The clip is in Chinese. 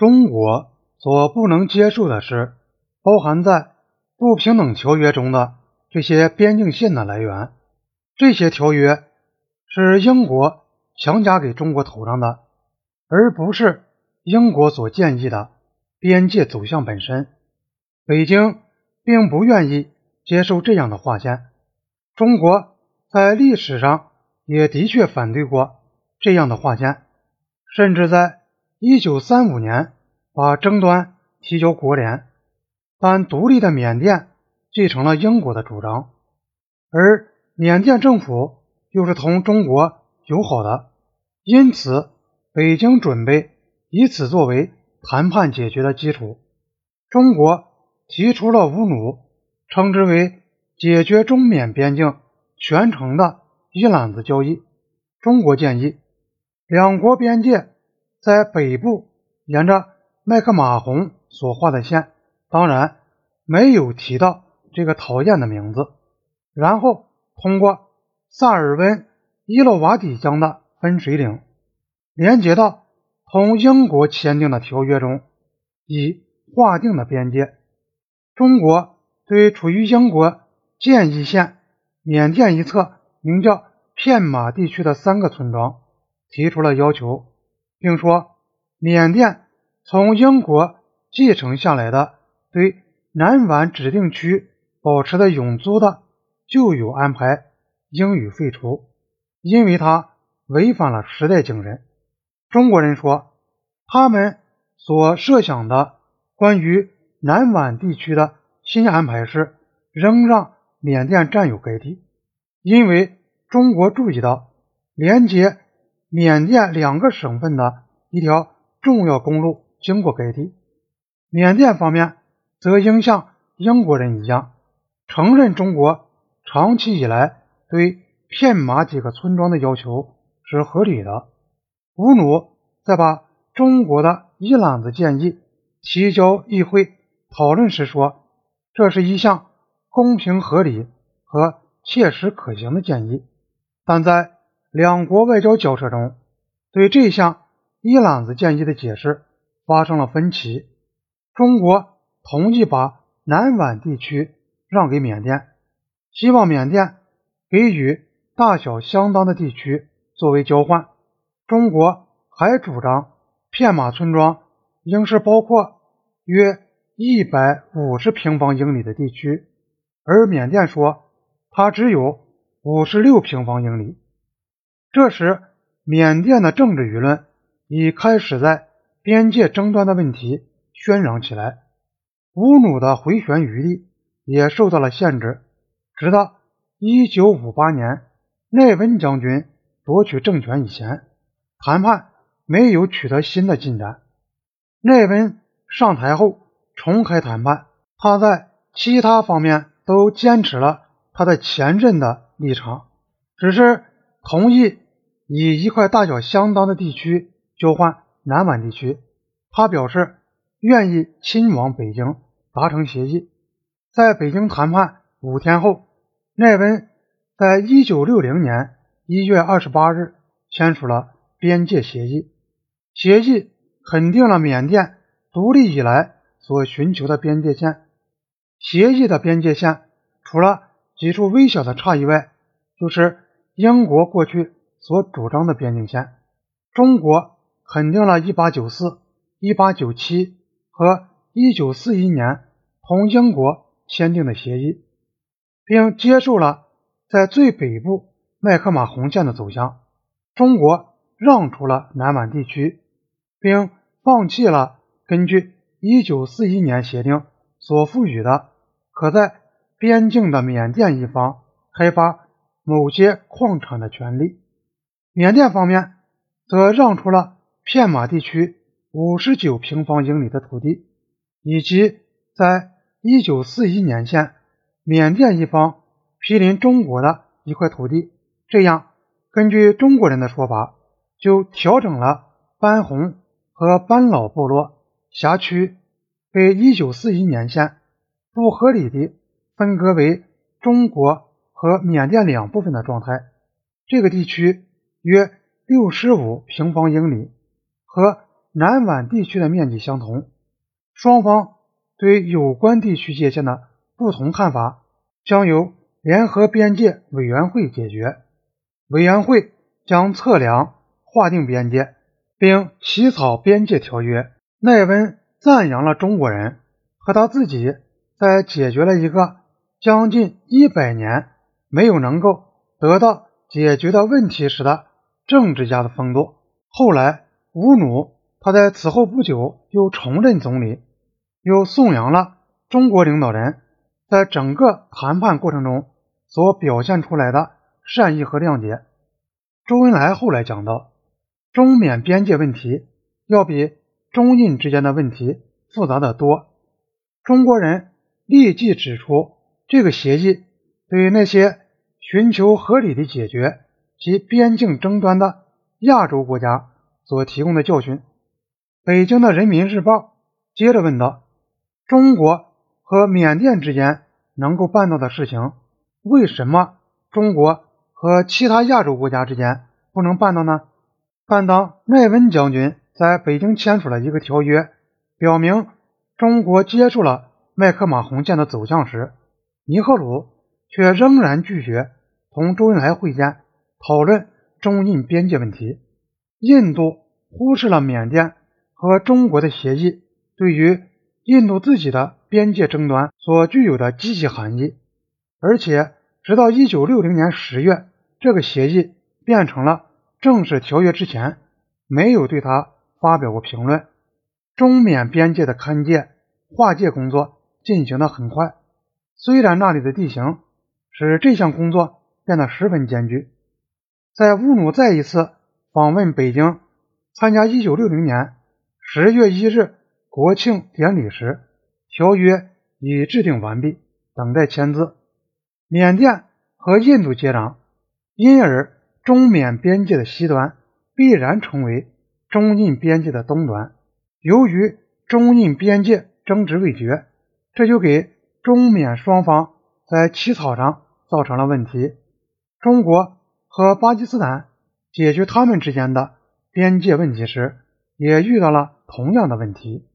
中国所不能接受的是，包含在不平等条约中的这些边境线的来源。这些条约是英国强加给中国头上的，而不是英国所建议的边界走向本身。北京并不愿意接受这样的划线。中国在历史上也的确反对过这样的划线，甚至在1935年把争端提交国联。但独立的缅甸继承了英国的主张，而缅甸政府又是同中国友好的，因此北京准备以此作为谈判解决的基础。中国提出了五努，称之为解决中缅边境全程的一揽子交易。中国建议两国边界在北部沿着麦克马洪所画的线。当然没有提到这个讨厌的名字。然后通过萨尔温伊洛瓦底江的分水岭，连接到同英国签订的条约中已划定的边界。中国对处于英国建义县缅甸一侧名叫片马地区的三个村庄提出了要求，并说缅甸从英国继承下来的。对南皖指定区保持的永租的旧有安排应予废除，因为它违反了时代精神。中国人说，他们所设想的关于南皖地区的新安排是仍让缅甸占有该地，因为中国注意到连接缅甸两个省份的一条重要公路经过该地，缅甸方面。则应像英国人一样承认中国长期以来对片马几个村庄的要求是合理的。吴努在把中国的一揽子建议提交议会讨论时说：“这是一项公平合理和切实可行的建议。”但在两国外交交涉中，对这项一揽子建议的解释发生了分歧。中国。同意把南宛地区让给缅甸，希望缅甸给予大小相当的地区作为交换。中国还主张片马村庄应是包括约一百五十平方英里的地区，而缅甸说它只有五十六平方英里。这时，缅甸的政治舆论已开始在边界争端的问题喧嚷起来。吴努的回旋余地也受到了限制，直到1958年奈温将军夺取政权以前，谈判没有取得新的进展。奈温上台后重开谈判，他在其他方面都坚持了他的前任的立场，只是同意以一块大小相当的地区交换南满地区。他表示。愿意亲往北京达成协议。在北京谈判五天后，奈温在一九六零年一月二十八日签署了边界协议。协议肯定了缅甸独立以来所寻求的边界线。协议的边界线除了几处微小的差异外，就是英国过去所主张的边境线。中国肯定了一八九四、一八九七。和1941年同英国签订的协议，并接受了在最北部麦克马洪线的走向。中国让出了南满地区，并放弃了根据1941年协定所赋予的可在边境的缅甸一方开发某些矿产的权利。缅甸方面则让出了片马地区。五十九平方英里的土地，以及在一九四一年前缅甸一方毗邻中国的一块土地，这样根据中国人的说法，就调整了班洪和班老部落辖区被一九四一年前不合理的分割为中国和缅甸两部分的状态。这个地区约六十五平方英里和。南宛地区的面积相同，双方对有关地区界限的不同看法将由联合边界委员会解决。委员会将测量、划定边界，并起草边界条约。奈温赞扬了中国人和他自己在解决了一个将近一百年没有能够得到解决的问题时的政治家的风度。后来，吴努他在此后不久又重任总理，又颂扬了中国领导人在整个谈判过程中所表现出来的善意和谅解。周恩来后来讲到，中缅边界问题要比。中印之间的问题复杂的多，中国人立即指出，这个协议对于那些寻求合理的解决其边境争端的亚洲国家所提供的教训。北京的《人民日报》接着问道：“中国和缅甸之间能够办到的事情，为什么中国和其他亚洲国家之间不能办到呢？”但当奈温将军。在北京签署了一个条约，表明中国接受了麦克马洪线的走向时，尼赫鲁却仍然拒绝同周恩来会见，讨论中印边界问题。印度忽视了缅甸和中国的协议对于印度自己的边界争端所具有的积极含义，而且直到1960年10月，这个协议变成了正式条约之前，没有对他。发表过评论，中缅边界的勘界、划界工作进行的很快。虽然那里的地形使这项工作变得十分艰巨，在乌努再一次访问北京，参加1960年10月1日国庆典礼时，条约已制定完毕，等待签字。缅甸和印度接壤，因而中缅边界的西端必然成为。中印边界的东端，由于中印边界争执未决，这就给中缅双方在起草上造成了问题。中国和巴基斯坦解决他们之间的边界问题时，也遇到了同样的问题。